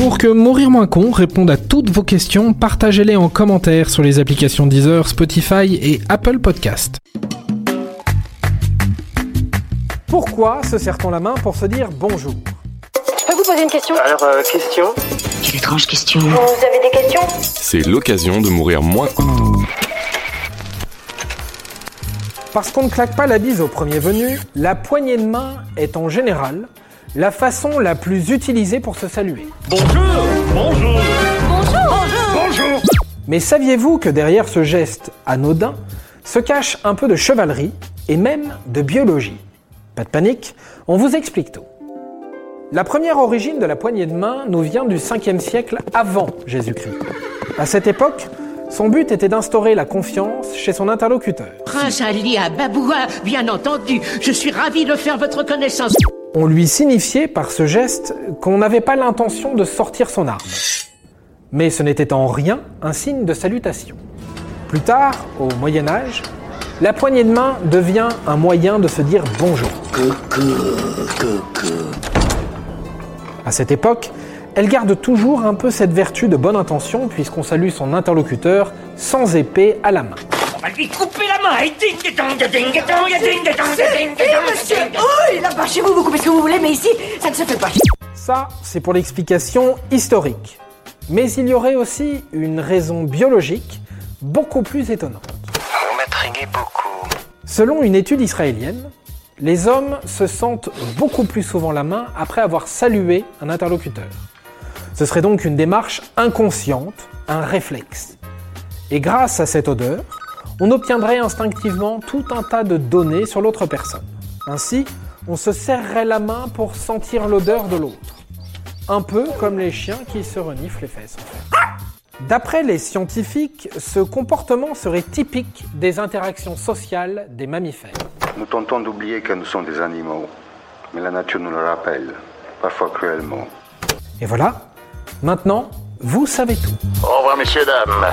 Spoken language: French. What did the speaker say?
Pour que Mourir Moins Con réponde à toutes vos questions, partagez-les en commentaire sur les applications Deezer, Spotify et Apple Podcast. Pourquoi se serre-t-on la main pour se dire bonjour? Je peux vous poser une question? Alors, euh, question? Quelle étrange question. Vous avez des questions? C'est l'occasion de mourir moins con. Parce qu'on ne claque pas la bise au premier venu, la poignée de main est en général la façon la plus utilisée pour se saluer. Mais saviez-vous que derrière ce geste anodin se cache un peu de chevalerie et même de biologie? Pas de panique, on vous explique tout. La première origine de la poignée de main nous vient du 5e siècle avant Jésus-Christ. À cette époque, son but était d'instaurer la confiance chez son interlocuteur. Prince Ali à Baboua, bien entendu. Je suis ravi de faire votre connaissance. On lui signifiait par ce geste qu'on n'avait pas l'intention de sortir son arme. Mais ce n'était en rien un signe de salutation. Plus tard, au Moyen Âge, la poignée de main devient un moyen de se dire bonjour. À cette époque, elle garde toujours un peu cette vertu de bonne intention puisqu'on salue son interlocuteur sans épée à la main. On va lui couper la main et ding ding dong, ding ding dong, ding ding dong, ding ding dong, monsieur. Oh, là-bas, chez vous, vous coupez ce que vous voulez, mais ici, ça ne se fait pas. Ça, c'est pour l'explication historique. Mais il y aurait aussi une raison biologique beaucoup plus étonnante. Vous m'intriguez beaucoup. Selon une étude israélienne, les hommes se sentent beaucoup plus souvent la main après avoir salué un interlocuteur. Ce serait donc une démarche inconsciente, un réflexe. Et grâce à cette odeur, on obtiendrait instinctivement tout un tas de données sur l'autre personne. Ainsi, on se serrerait la main pour sentir l'odeur de l'autre. Un peu comme les chiens qui se reniflent les fesses. en fait. D'après les scientifiques, ce comportement serait typique des interactions sociales des mammifères. Nous tentons d'oublier que nous sommes des animaux, mais la nature nous le rappelle, parfois cruellement. Et voilà, maintenant, vous savez tout. Au revoir, messieurs, dames.